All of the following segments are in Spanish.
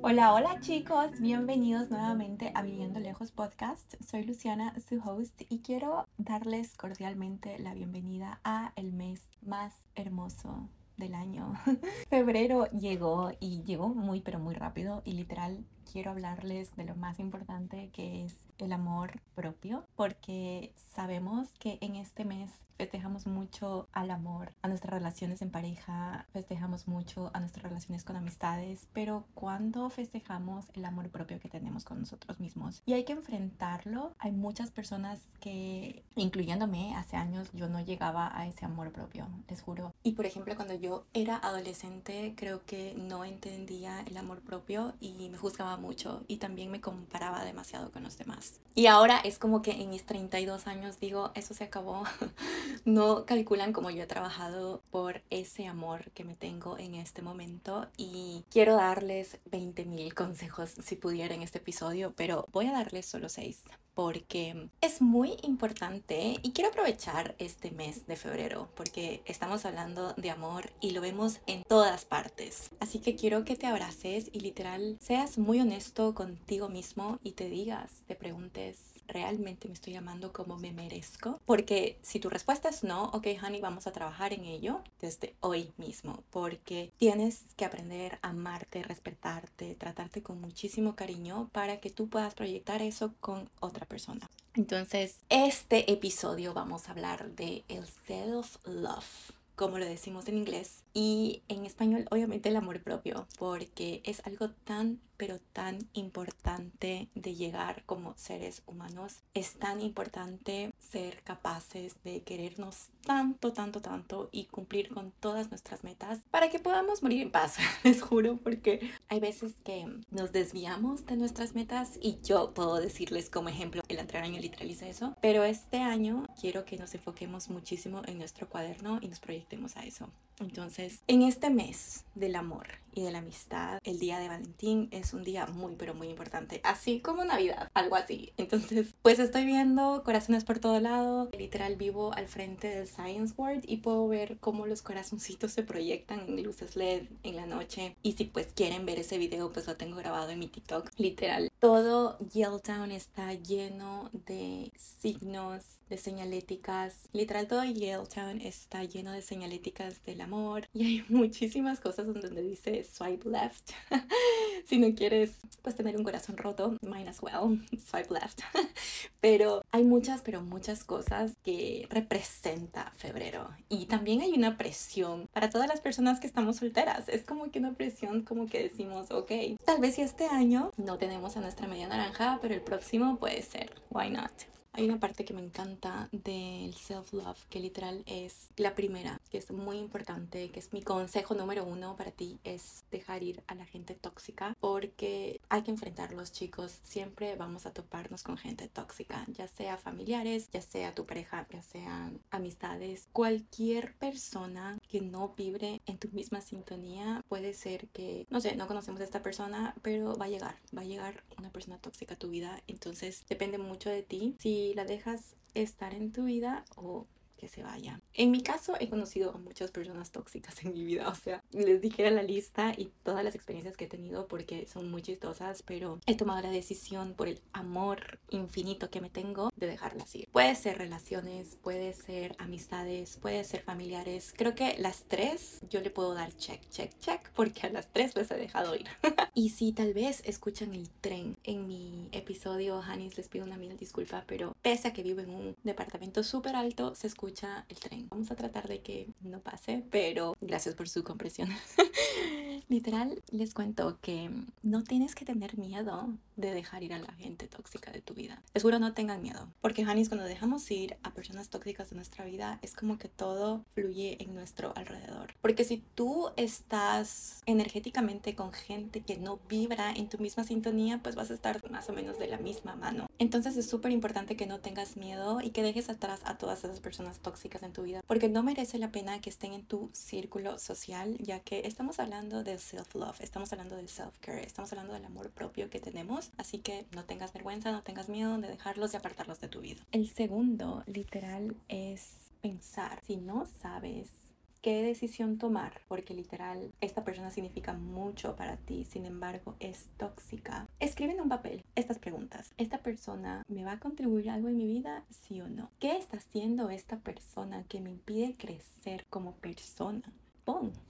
Hola, hola chicos, bienvenidos nuevamente a Viviendo Lejos Podcast. Soy Luciana, su host, y quiero darles cordialmente la bienvenida a el mes más hermoso del año. Febrero llegó y llegó muy pero muy rápido y literal quiero hablarles de lo más importante que es el amor propio porque sabemos que en este mes festejamos mucho al amor, a nuestras relaciones en pareja, festejamos mucho a nuestras relaciones con amistades, pero cuando festejamos el amor propio que tenemos con nosotros mismos y hay que enfrentarlo, hay muchas personas que, incluyéndome, hace años yo no llegaba a ese amor propio, les juro. Y por ejemplo, cuando yo era adolescente, creo que no entendía el amor propio y me juzgaba mucho y también me comparaba demasiado con los demás. Y ahora es como que en mis 32 años digo, eso se acabó. no calculan como yo he trabajado por ese amor que me tengo en este momento y quiero darles 20 mil consejos si pudiera en este episodio, pero voy a darles solo 6 porque es muy importante y quiero aprovechar este mes de febrero porque estamos hablando de amor y lo vemos en todas partes. Así que quiero que te abraces y literal seas muy honesto contigo mismo y te digas, te preguntes realmente me estoy llamando como me merezco? Porque si tu respuesta es no, ok, honey, vamos a trabajar en ello desde hoy mismo, porque tienes que aprender a amarte, respetarte, tratarte con muchísimo cariño para que tú puedas proyectar eso con otra persona. Entonces, este episodio vamos a hablar de el self-love como lo decimos en inglés, y en español obviamente el amor propio, porque es algo tan pero tan importante de llegar como seres humanos. Es tan importante ser capaces de querernos tanto, tanto, tanto y cumplir con todas nuestras metas para que podamos morir en paz, les juro, porque hay veces que nos desviamos de nuestras metas y yo puedo decirles como ejemplo, el anterior año literaliza eso, pero este año quiero que nos enfoquemos muchísimo en nuestro cuaderno y nos proyectemos a eso. Entonces, en este mes del amor y de la amistad, el día de Valentín es un día muy, pero muy importante, así como Navidad, algo así. Entonces, pues estoy viendo corazones por todo lado, literal vivo al frente del Science Board y puedo ver cómo los corazoncitos se proyectan en luces LED en la noche. Y si pues quieren ver ese video, pues lo tengo grabado en mi TikTok. Literal, todo Yaletown está lleno de signos, de señaléticas. Literal, todo Yaletown está lleno de señaléticas de la amor y hay muchísimas cosas donde dice swipe left. si no quieres pues tener un corazón roto, mine as well, swipe left. pero hay muchas, pero muchas cosas que representa febrero y también hay una presión para todas las personas que estamos solteras. Es como que una presión como que decimos, ok, tal vez si este año no tenemos a nuestra media naranja, pero el próximo puede ser, why not? Hay una parte que me encanta del self-love, que literal es la primera, que es muy importante, que es mi consejo número uno para ti, es dejar ir a la gente tóxica, porque hay que enfrentarlos chicos, siempre vamos a toparnos con gente tóxica, ya sea familiares, ya sea tu pareja, ya sean amistades, cualquier persona que no vibre en tu misma sintonía, puede ser que, no sé, no conocemos a esta persona, pero va a llegar, va a llegar una persona tóxica a tu vida, entonces depende mucho de ti. Si la dejas estar en tu vida o que se vaya. En mi caso he conocido a muchas personas tóxicas en mi vida, o sea, les dijera la lista y todas las experiencias que he tenido porque son muy chistosas, pero he tomado la decisión por el amor infinito que me tengo de dejarlas ir. Puede ser relaciones, puede ser amistades, puede ser familiares. Creo que las tres yo le puedo dar check, check, check porque a las tres les he dejado ir. y si tal vez escuchan el tren en mi episodio, Hanis, les pido una mil disculpa, pero pese a que vivo en un departamento súper alto, se escucha el tren. Vamos a tratar de que no pase, pero gracias por su comprensión. Literal, les cuento que no tienes que tener miedo de dejar ir a la gente tóxica de tu vida. Seguro no tengan miedo, porque Hanis, cuando dejamos ir a personas tóxicas de nuestra vida, es como que todo fluye en nuestro alrededor. Porque si tú estás energéticamente con gente que no vibra en tu misma sintonía, pues vas a estar más o menos de la misma mano. Entonces es súper importante que no tengas miedo y que dejes atrás a todas esas personas tóxicas en tu vida, porque no merece la pena que estén en tu círculo social, ya que estamos hablando del self-love, estamos hablando del self-care, estamos hablando del amor propio que tenemos así que no tengas vergüenza, no tengas miedo de dejarlos y apartarlos de tu vida. El segundo, literal, es pensar, si no sabes qué decisión tomar, porque literal esta persona significa mucho para ti, sin embargo es tóxica. Escribe en un papel estas preguntas. ¿Esta persona me va a contribuir algo en mi vida? Sí o no. ¿Qué está haciendo esta persona que me impide crecer como persona?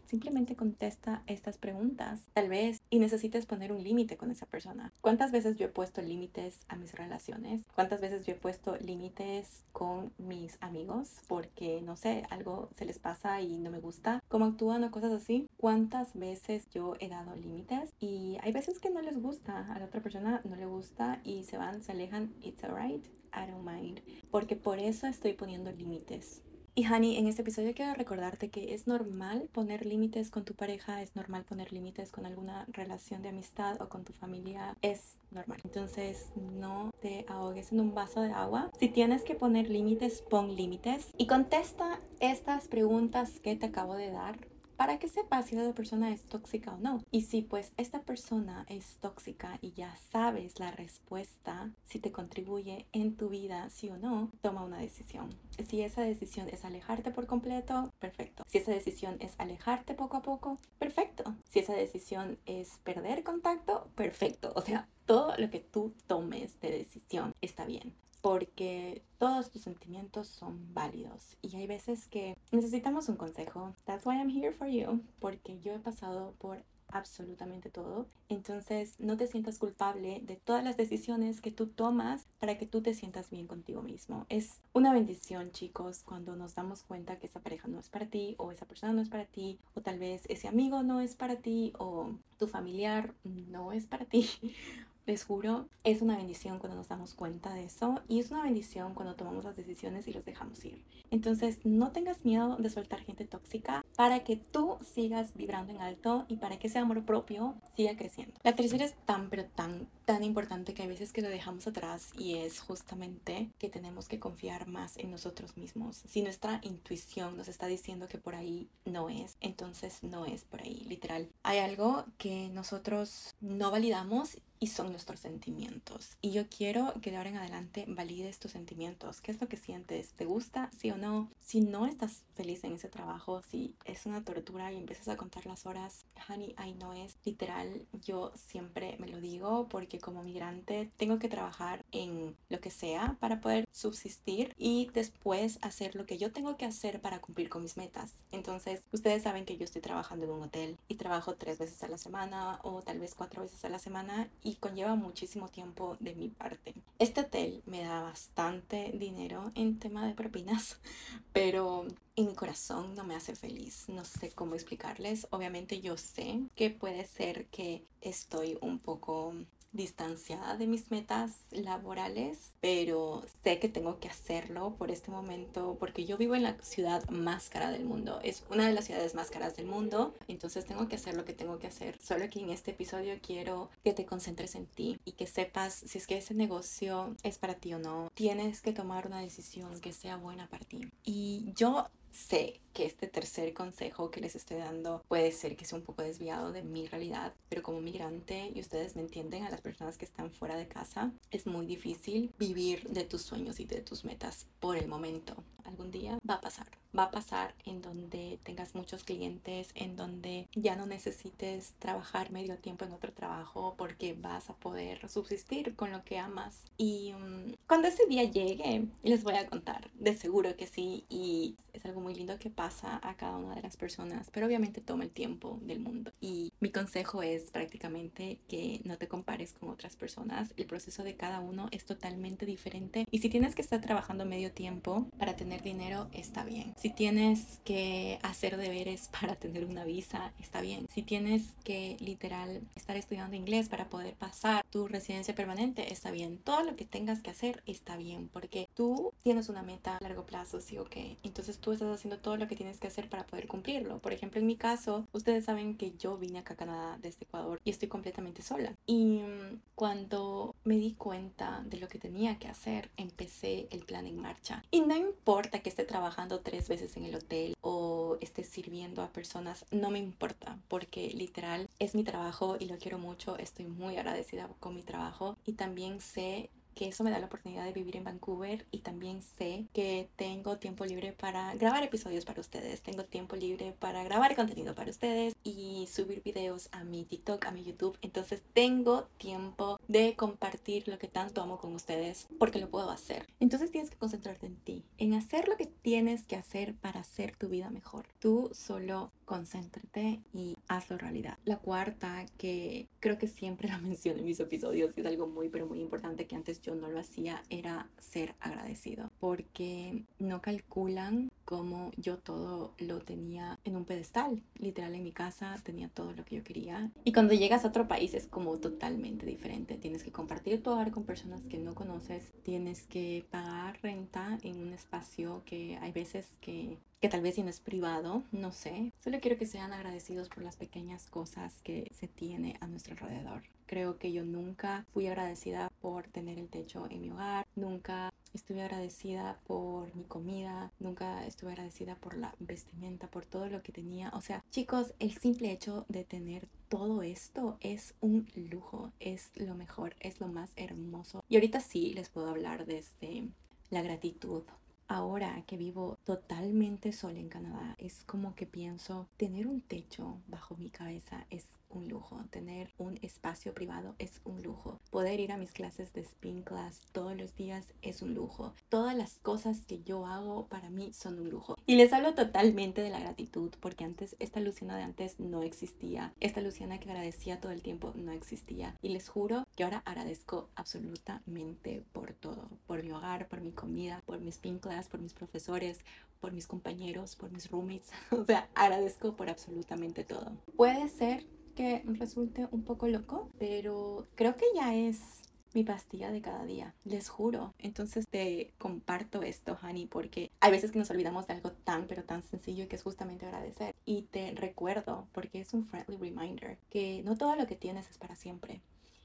Simplemente contesta estas preguntas. Tal vez y necesites poner un límite con esa persona. ¿Cuántas veces yo he puesto límites a mis relaciones? ¿Cuántas veces yo he puesto límites con mis amigos porque no sé, algo se les pasa y no me gusta cómo actúan o cosas así? ¿Cuántas veces yo he dado límites y hay veces que no les gusta, a la otra persona no le gusta y se van, se alejan, it's alright. I don't mind. Porque por eso estoy poniendo límites. Y Hani, en este episodio quiero recordarte que es normal poner límites con tu pareja, es normal poner límites con alguna relación de amistad o con tu familia, es normal. Entonces no te ahogues en un vaso de agua. Si tienes que poner límites, pon límites y contesta estas preguntas que te acabo de dar para que sepas si esa persona es tóxica o no. Y si pues esta persona es tóxica y ya sabes la respuesta, si te contribuye en tu vida, sí o no, toma una decisión. Si esa decisión es alejarte por completo, perfecto. Si esa decisión es alejarte poco a poco, perfecto. Si esa decisión es perder contacto, perfecto. O sea, todo lo que tú tomes de decisión está bien porque todos tus sentimientos son válidos y hay veces que necesitamos un consejo. That's why I'm here for you, porque yo he pasado por absolutamente todo. Entonces, no te sientas culpable de todas las decisiones que tú tomas para que tú te sientas bien contigo mismo. Es una bendición, chicos, cuando nos damos cuenta que esa pareja no es para ti o esa persona no es para ti o tal vez ese amigo no es para ti o tu familiar no es para ti les juro, es una bendición cuando nos damos cuenta de eso y es una bendición cuando tomamos las decisiones y los dejamos ir. Entonces, no tengas miedo de soltar gente tóxica para que tú sigas vibrando en alto y para que ese amor propio siga creciendo. La tercera es tan, pero tan, tan importante que hay veces que lo dejamos atrás y es justamente que tenemos que confiar más en nosotros mismos. Si nuestra intuición nos está diciendo que por ahí no es, entonces no es por ahí, literal. Hay algo que nosotros no validamos y son nuestros sentimientos. Y yo quiero que de ahora en adelante valides tus sentimientos. ¿Qué es lo que sientes? ¿Te gusta? ¿Sí o no? Si no estás feliz en ese trabajo, si es una tortura y empiezas a contar las horas, honey, ahí no es. Literal, yo siempre me lo digo porque como migrante tengo que trabajar en lo que sea para poder subsistir y después hacer lo que yo tengo que hacer para cumplir con mis metas. Entonces, ustedes saben que yo estoy trabajando en un hotel y trabajo tres veces a la semana o tal vez cuatro veces a la semana y conlleva muchísimo tiempo de mi parte. Este hotel me da bastante dinero en tema de propinas, pero en mi corazón no me hace feliz. No sé cómo explicarles. Obviamente yo sé que puede ser que estoy un poco distanciada de mis metas laborales, pero sé que tengo que hacerlo por este momento porque yo vivo en la ciudad más cara del mundo. Es una de las ciudades más caras del mundo, entonces tengo que hacer lo que tengo que hacer. Solo que en este episodio quiero que te concentres en ti y que sepas si es que ese negocio es para ti o no. Tienes que tomar una decisión que sea buena para ti. Y yo sé que este tercer consejo que les estoy dando puede ser que sea un poco desviado de mi realidad, pero como migrante, y ustedes me entienden, a las personas que están fuera de casa, es muy difícil vivir de tus sueños y de tus metas por el momento. Algún día va a pasar va a pasar en donde tengas muchos clientes, en donde ya no necesites trabajar medio tiempo en otro trabajo porque vas a poder subsistir con lo que amas. Y mm, cuando ese día llegue, les voy a contar, de seguro que sí, y algo muy lindo que pasa a cada una de las personas, pero obviamente toma el tiempo del mundo. Y mi consejo es prácticamente que no te compares con otras personas, el proceso de cada uno es totalmente diferente y si tienes que estar trabajando medio tiempo para tener dinero, está bien. Si tienes que hacer deberes para tener una visa, está bien. Si tienes que literal estar estudiando inglés para poder pasar tu residencia permanente, está bien. Todo lo que tengas que hacer está bien, porque tú tienes una meta a largo plazo, sí o qué. Entonces tú estás haciendo todo lo que tienes que hacer para poder cumplirlo. Por ejemplo, en mi caso, ustedes saben que yo vine acá a Canadá desde Ecuador y estoy completamente sola. Y mm, cuando me di cuenta de lo que tenía que hacer, empecé el plan en marcha. Y no importa que esté trabajando tres veces en el hotel o esté sirviendo a personas, no me importa porque literal es mi trabajo y lo quiero mucho, estoy muy agradecida con mi trabajo y también sé que eso me da la oportunidad de vivir en Vancouver y también sé que tengo tiempo libre para grabar episodios para ustedes, tengo tiempo libre para grabar contenido para ustedes y subir videos a mi TikTok, a mi YouTube. Entonces tengo tiempo de compartir lo que tanto amo con ustedes porque lo puedo hacer. Entonces tienes que concentrarte en ti, en hacer lo que tienes que hacer para hacer tu vida mejor. Tú solo concéntrate y hazlo realidad. La cuarta, que creo que siempre la menciono en mis episodios y es algo muy, pero muy importante que antes yo no lo hacía, era ser agradecido. Porque no calculan cómo yo todo lo tenía en un pedestal. Literal, en mi casa tenía todo lo que yo quería. Y cuando llegas a otro país es como totalmente diferente. Tienes que compartir tu hogar con personas que no conoces. Tienes que pagar renta en un espacio que hay veces que que tal vez si no es privado, no sé. Solo quiero que sean agradecidos por las pequeñas cosas que se tiene a nuestro alrededor. Creo que yo nunca fui agradecida por tener el techo en mi hogar, nunca estuve agradecida por mi comida, nunca estuve agradecida por la vestimenta, por todo lo que tenía. O sea, chicos, el simple hecho de tener todo esto es un lujo, es lo mejor, es lo más hermoso. Y ahorita sí les puedo hablar desde la gratitud Ahora que vivo totalmente sola en Canadá, es como que pienso, tener un techo bajo mi cabeza es un lujo. Tener un espacio privado es un lujo. Poder ir a mis clases de spin class todos los días es un lujo. Todas las cosas que yo hago para mí son un lujo. Y les hablo totalmente de la gratitud porque antes esta Luciana de antes no existía. Esta Luciana que agradecía todo el tiempo no existía. Y les juro que ahora agradezco absolutamente por todo. Por mi hogar, por mi comida, por mi spin class, por mis profesores, por mis compañeros, por mis roommates. o sea, agradezco por absolutamente todo. Puede ser que resulte un poco loco, pero creo que ya es mi pastilla de cada día, les juro. Entonces te comparto esto, Honey, porque hay veces que nos olvidamos de algo tan, pero tan sencillo que es justamente agradecer. Y te recuerdo, porque es un friendly reminder, que no todo lo que tienes es para siempre.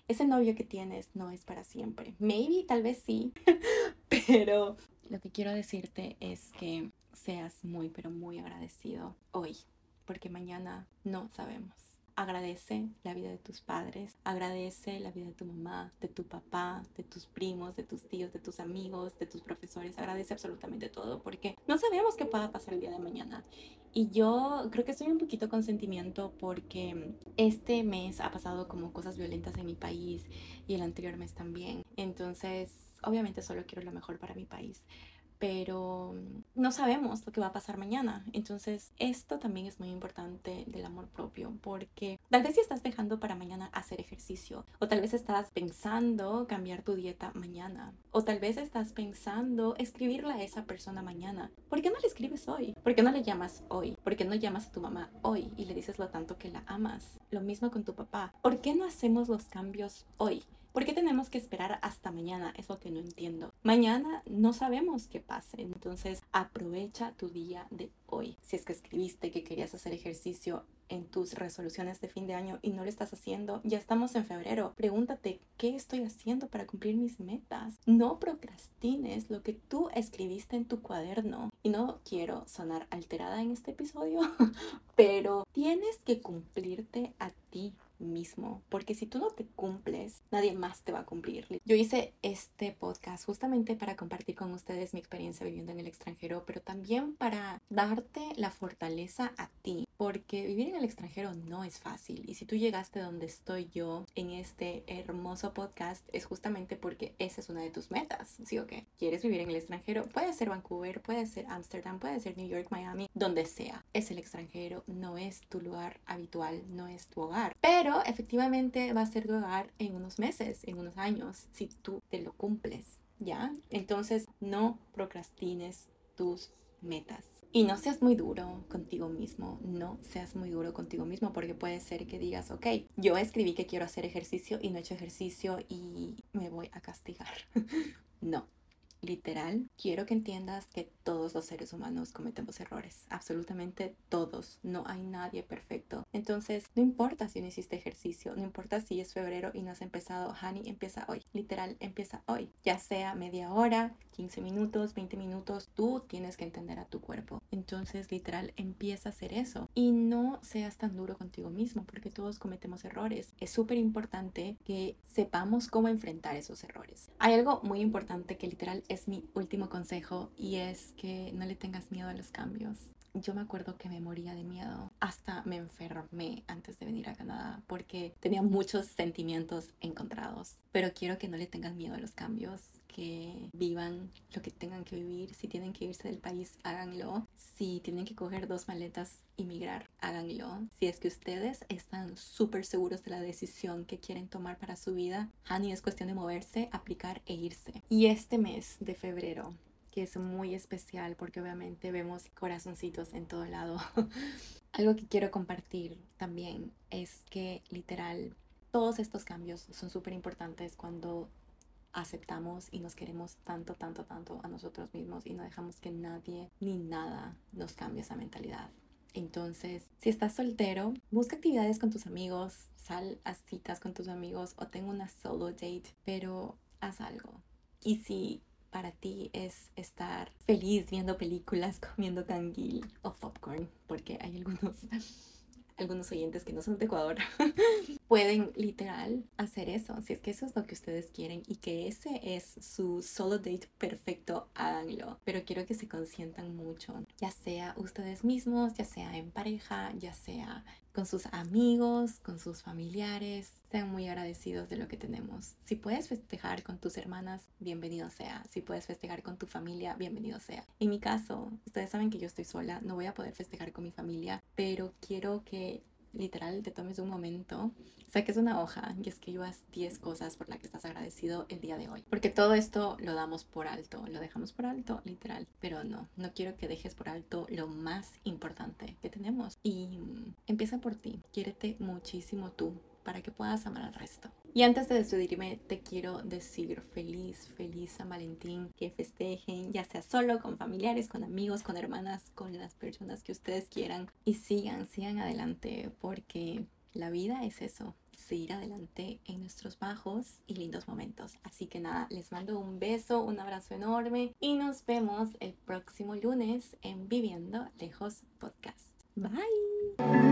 Ese novio que tienes no es para siempre. Maybe, tal vez sí, pero lo que quiero decirte es que seas muy, pero muy agradecido hoy, porque mañana no sabemos. Agradece la vida de tus padres, agradece la vida de tu mamá, de tu papá, de tus primos, de tus tíos, de tus amigos, de tus profesores. Agradece absolutamente todo porque no sabemos qué pueda pasar el día de mañana. Y yo creo que estoy un poquito con sentimiento porque este mes ha pasado como cosas violentas en mi país y el anterior mes también. Entonces, obviamente solo quiero lo mejor para mi país pero no sabemos lo que va a pasar mañana. Entonces, esto también es muy importante del amor propio, porque tal vez si estás dejando para mañana hacer ejercicio, o tal vez estás pensando cambiar tu dieta mañana, o tal vez estás pensando escribirle a esa persona mañana. ¿Por qué no le escribes hoy? ¿Por qué no le llamas hoy? ¿Por qué no llamas a tu mamá hoy y le dices lo tanto que la amas? Lo mismo con tu papá. ¿Por qué no hacemos los cambios hoy? ¿Por qué tenemos que esperar hasta mañana? Es lo que no entiendo. Mañana no sabemos qué pase, entonces aprovecha tu día de hoy. Si es que escribiste que querías hacer ejercicio en tus resoluciones de fin de año y no lo estás haciendo, ya estamos en febrero. Pregúntate, ¿qué estoy haciendo para cumplir mis metas? No procrastines lo que tú escribiste en tu cuaderno. Y no quiero sonar alterada en este episodio, pero tienes que cumplirte a ti mismo, porque si tú no te cumples, nadie más te va a cumplir. Yo hice este podcast justamente para compartir con ustedes mi experiencia viviendo en el extranjero, pero también para darte la fortaleza a ti, porque vivir en el extranjero no es fácil. Y si tú llegaste donde estoy yo en este hermoso podcast, es justamente porque esa es una de tus metas, ¿sí o qué? ¿Quieres vivir en el extranjero? Puede ser Vancouver, puede ser Amsterdam, puede ser New York, Miami, donde sea. Es el extranjero, no es tu lugar habitual, no es tu hogar. Pero efectivamente va a ser tu hogar en unos meses, en unos años, si tú te lo cumples, ¿ya? Entonces no procrastines tus metas. Y no seas muy duro contigo mismo, no seas muy duro contigo mismo porque puede ser que digas, ok, yo escribí que quiero hacer ejercicio y no he hecho ejercicio y me voy a castigar. no, literal, quiero que entiendas que todos los seres humanos cometemos errores, absolutamente todos, no hay nadie perfecto. Entonces, no importa si no hiciste ejercicio, no importa si es febrero y no has empezado, honey, empieza hoy, literal, empieza hoy, ya sea media hora, 15 minutos, 20 minutos, tú tienes que entender a tu cuerpo. Entonces, literal, empieza a hacer eso y no seas tan duro contigo mismo porque todos cometemos errores. Es súper importante que sepamos cómo enfrentar esos errores. Hay algo muy importante que literal es mi último consejo y es que no le tengas miedo a los cambios. Yo me acuerdo que me moría de miedo. Hasta me enfermé antes de venir a Canadá porque tenía muchos sentimientos encontrados. Pero quiero que no le tengas miedo a los cambios que vivan lo que tengan que vivir. Si tienen que irse del país, háganlo. Si tienen que coger dos maletas y migrar, háganlo. Si es que ustedes están súper seguros de la decisión que quieren tomar para su vida, honey, es cuestión de moverse, aplicar e irse. Y este mes de febrero que es muy especial porque obviamente vemos corazoncitos en todo lado. Algo que quiero compartir también es que literal todos estos cambios son súper importantes cuando aceptamos y nos queremos tanto, tanto, tanto a nosotros mismos y no dejamos que nadie ni nada nos cambie esa mentalidad. Entonces, si estás soltero, busca actividades con tus amigos, sal a citas con tus amigos o tengo una solo date, pero haz algo. Y si para ti es estar feliz viendo películas, comiendo canguil o popcorn, porque hay algunos algunos oyentes que no son de Ecuador pueden literal hacer eso. Si es que eso es lo que ustedes quieren y que ese es su solo date perfecto, háganlo. Pero quiero que se consientan mucho, ya sea ustedes mismos, ya sea en pareja, ya sea con sus amigos, con sus familiares. Sean muy agradecidos de lo que tenemos. Si puedes festejar con tus hermanas, bienvenido sea. Si puedes festejar con tu familia, bienvenido sea. En mi caso, ustedes saben que yo estoy sola, no voy a poder festejar con mi familia, pero quiero que literal te tomes un momento, saques una hoja y escribas 10 cosas por las que estás agradecido el día de hoy. Porque todo esto lo damos por alto, lo dejamos por alto, literal. Pero no, no quiero que dejes por alto lo más importante que tenemos. Y empieza por ti, quiérete muchísimo tú para que puedas amar al resto. Y antes de despedirme, te quiero decir feliz, feliz San Valentín, que festejen, ya sea solo, con familiares, con amigos, con hermanas, con las personas que ustedes quieran. Y sigan, sigan adelante, porque la vida es eso, seguir adelante en nuestros bajos y lindos momentos. Así que nada, les mando un beso, un abrazo enorme y nos vemos el próximo lunes en Viviendo Lejos Podcast. Bye.